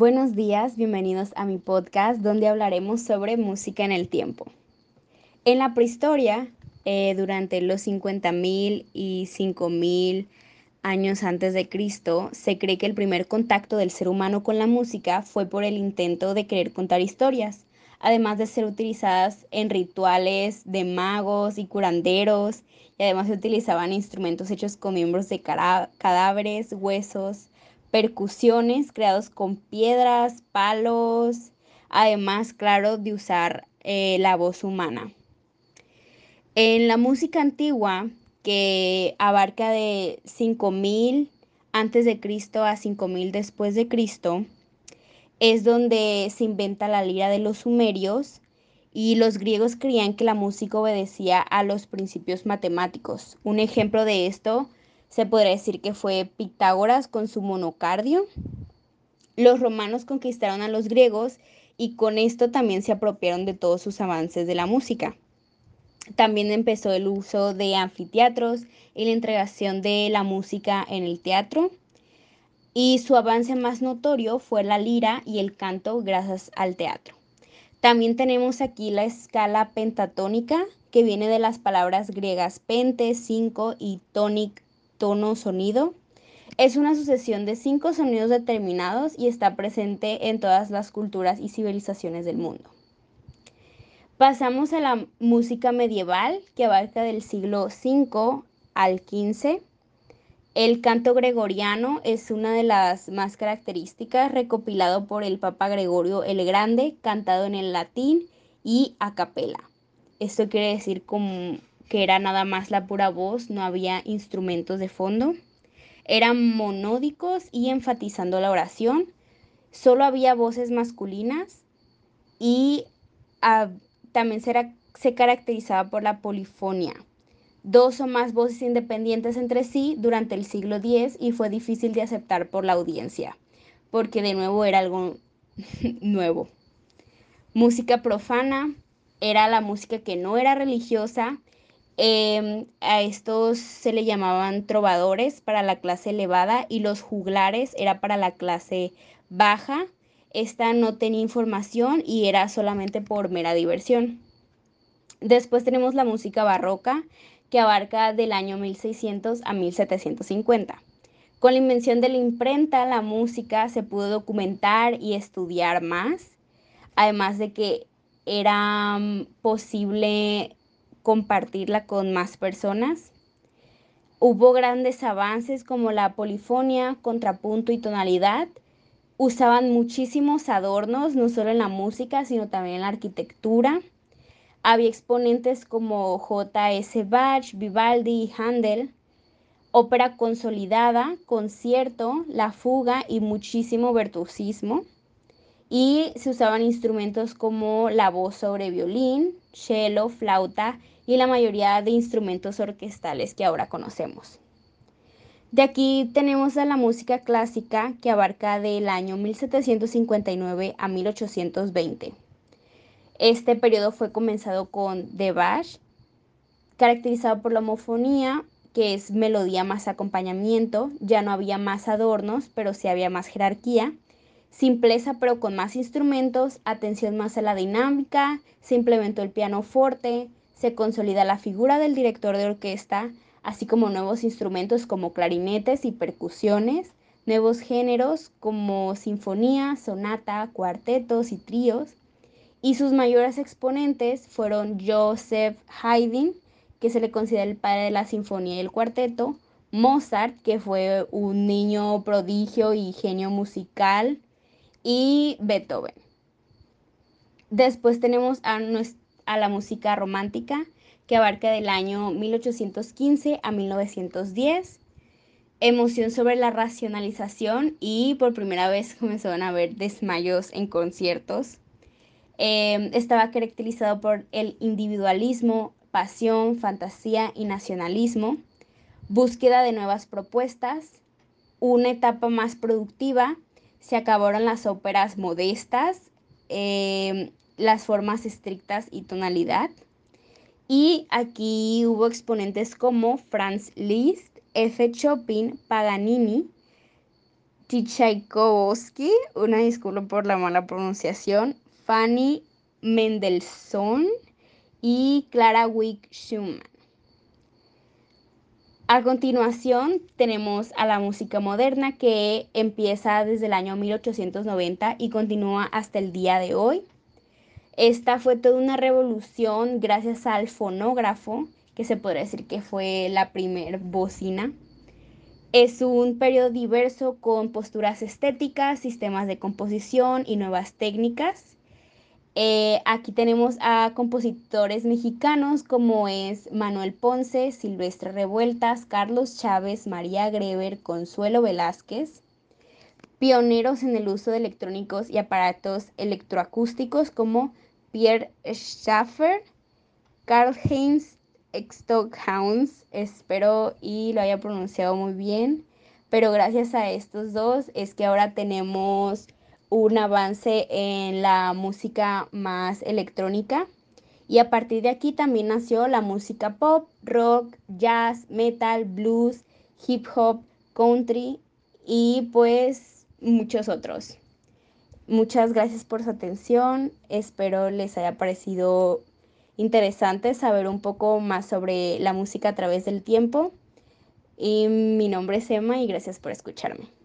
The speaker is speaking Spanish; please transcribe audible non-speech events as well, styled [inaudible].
Buenos días, bienvenidos a mi podcast donde hablaremos sobre música en el tiempo. En la prehistoria, eh, durante los 50.000 y 5.000 años antes de Cristo, se cree que el primer contacto del ser humano con la música fue por el intento de querer contar historias, además de ser utilizadas en rituales de magos y curanderos, y además se utilizaban instrumentos hechos con miembros de cadáveres, huesos, percusiones creados con piedras, palos, además, claro, de usar eh, la voz humana. En la música antigua, que abarca de 5000 antes de Cristo a 5000 después de Cristo, es donde se inventa la lira de los sumerios y los griegos creían que la música obedecía a los principios matemáticos. Un ejemplo de esto se podría decir que fue Pitágoras con su monocardio. Los romanos conquistaron a los griegos y con esto también se apropiaron de todos sus avances de la música. También empezó el uso de anfiteatros y la entregación de la música en el teatro. Y su avance más notorio fue la lira y el canto gracias al teatro. También tenemos aquí la escala pentatónica, que viene de las palabras griegas pente, cinco y tonic, tono, sonido. Es una sucesión de cinco sonidos determinados y está presente en todas las culturas y civilizaciones del mundo. Pasamos a la música medieval que abarca del siglo V al XV. El canto gregoriano es una de las más características, recopilado por el Papa Gregorio el Grande, cantado en el latín y a capela. Esto quiere decir como que era nada más la pura voz, no había instrumentos de fondo. Eran monódicos y enfatizando la oración. Solo había voces masculinas y ah, también se, se caracterizaba por la polifonía. Dos o más voces independientes entre sí durante el siglo X y fue difícil de aceptar por la audiencia, porque de nuevo era algo [laughs] nuevo. Música profana era la música que no era religiosa Em, a estos se le llamaban trovadores para la clase elevada y los juglares era para la clase baja. Esta no tenía información y era solamente por mera diversión. Después tenemos la música barroca, que abarca del año 1600 a 1750. Con la invención de la imprenta, la música se pudo documentar y estudiar más, además de que era mm, posible compartirla con más personas. Hubo grandes avances como la polifonía, contrapunto y tonalidad. Usaban muchísimos adornos, no solo en la música, sino también en la arquitectura. Había exponentes como J.S. Bach, Vivaldi y Handel. Ópera consolidada, concierto, la fuga y muchísimo virtuosismo. Y se usaban instrumentos como la voz sobre violín, cello, flauta y la mayoría de instrumentos orquestales que ahora conocemos. De aquí tenemos a la música clásica que abarca del año 1759 a 1820. Este periodo fue comenzado con De Bach, caracterizado por la homofonía, que es melodía más acompañamiento, ya no había más adornos, pero sí había más jerarquía, simpleza pero con más instrumentos, atención más a la dinámica, se implementó el piano forte, se consolida la figura del director de orquesta, así como nuevos instrumentos como clarinetes y percusiones, nuevos géneros como sinfonía, sonata, cuartetos y tríos, y sus mayores exponentes fueron Joseph Haydn, que se le considera el padre de la sinfonía y el cuarteto, Mozart, que fue un niño prodigio y genio musical, y Beethoven. Después tenemos a, la música romántica, que abarca del año 1815 a 1910. Emoción sobre la racionalización y por primera vez [laughs] comenzaron a haber desmayos en conciertos. Em, estaba caracterizado por el individualismo, pasión, fantasía y nacionalismo, búsqueda de nuevas propuestas, una etapa más productiva, se acabaron las óperas modestas, em, las formas estrictas y tonalidad. Y aquí hubo exponentes como Franz Liszt, F. Chopin, Paganini, Tchaikovsky, una disculpa por la mala pronunciación, Fanny Mendelssohn y Clara Wick Schumann. A continuación tenemos a la música moderna que empieza desde el año 1890 y continúa hasta el día de hoy. Esta fue toda una revolución gracias al fonógrafo, que se podría decir que fue la primer bocina. Es un periodo diverso con posturas estéticas, sistemas de composición y nuevas técnicas. Eh, aquí tenemos a compositores mexicanos como es Manuel Ponce, Silvestre Revueltas, Carlos Chávez, María Greber, Consuelo Velázquez. Pioneros en el uso de electrónicos y aparatos electroacústicos como Pierre Schaffer, Karl Heinz Stockhounds, espero y lo haya pronunciado muy bien, pero gracias a estos dos es que ahora tenemos un avance en la música más electrónica. Y a partir de aquí también nació la música pop, rock, jazz, metal, blues, hip hop, country y pues muchos otros. Muchas gracias por su atención. Espero les haya parecido interesante saber un poco más sobre la música a través del tiempo. Y mi nombre es Emma y gracias por escucharme.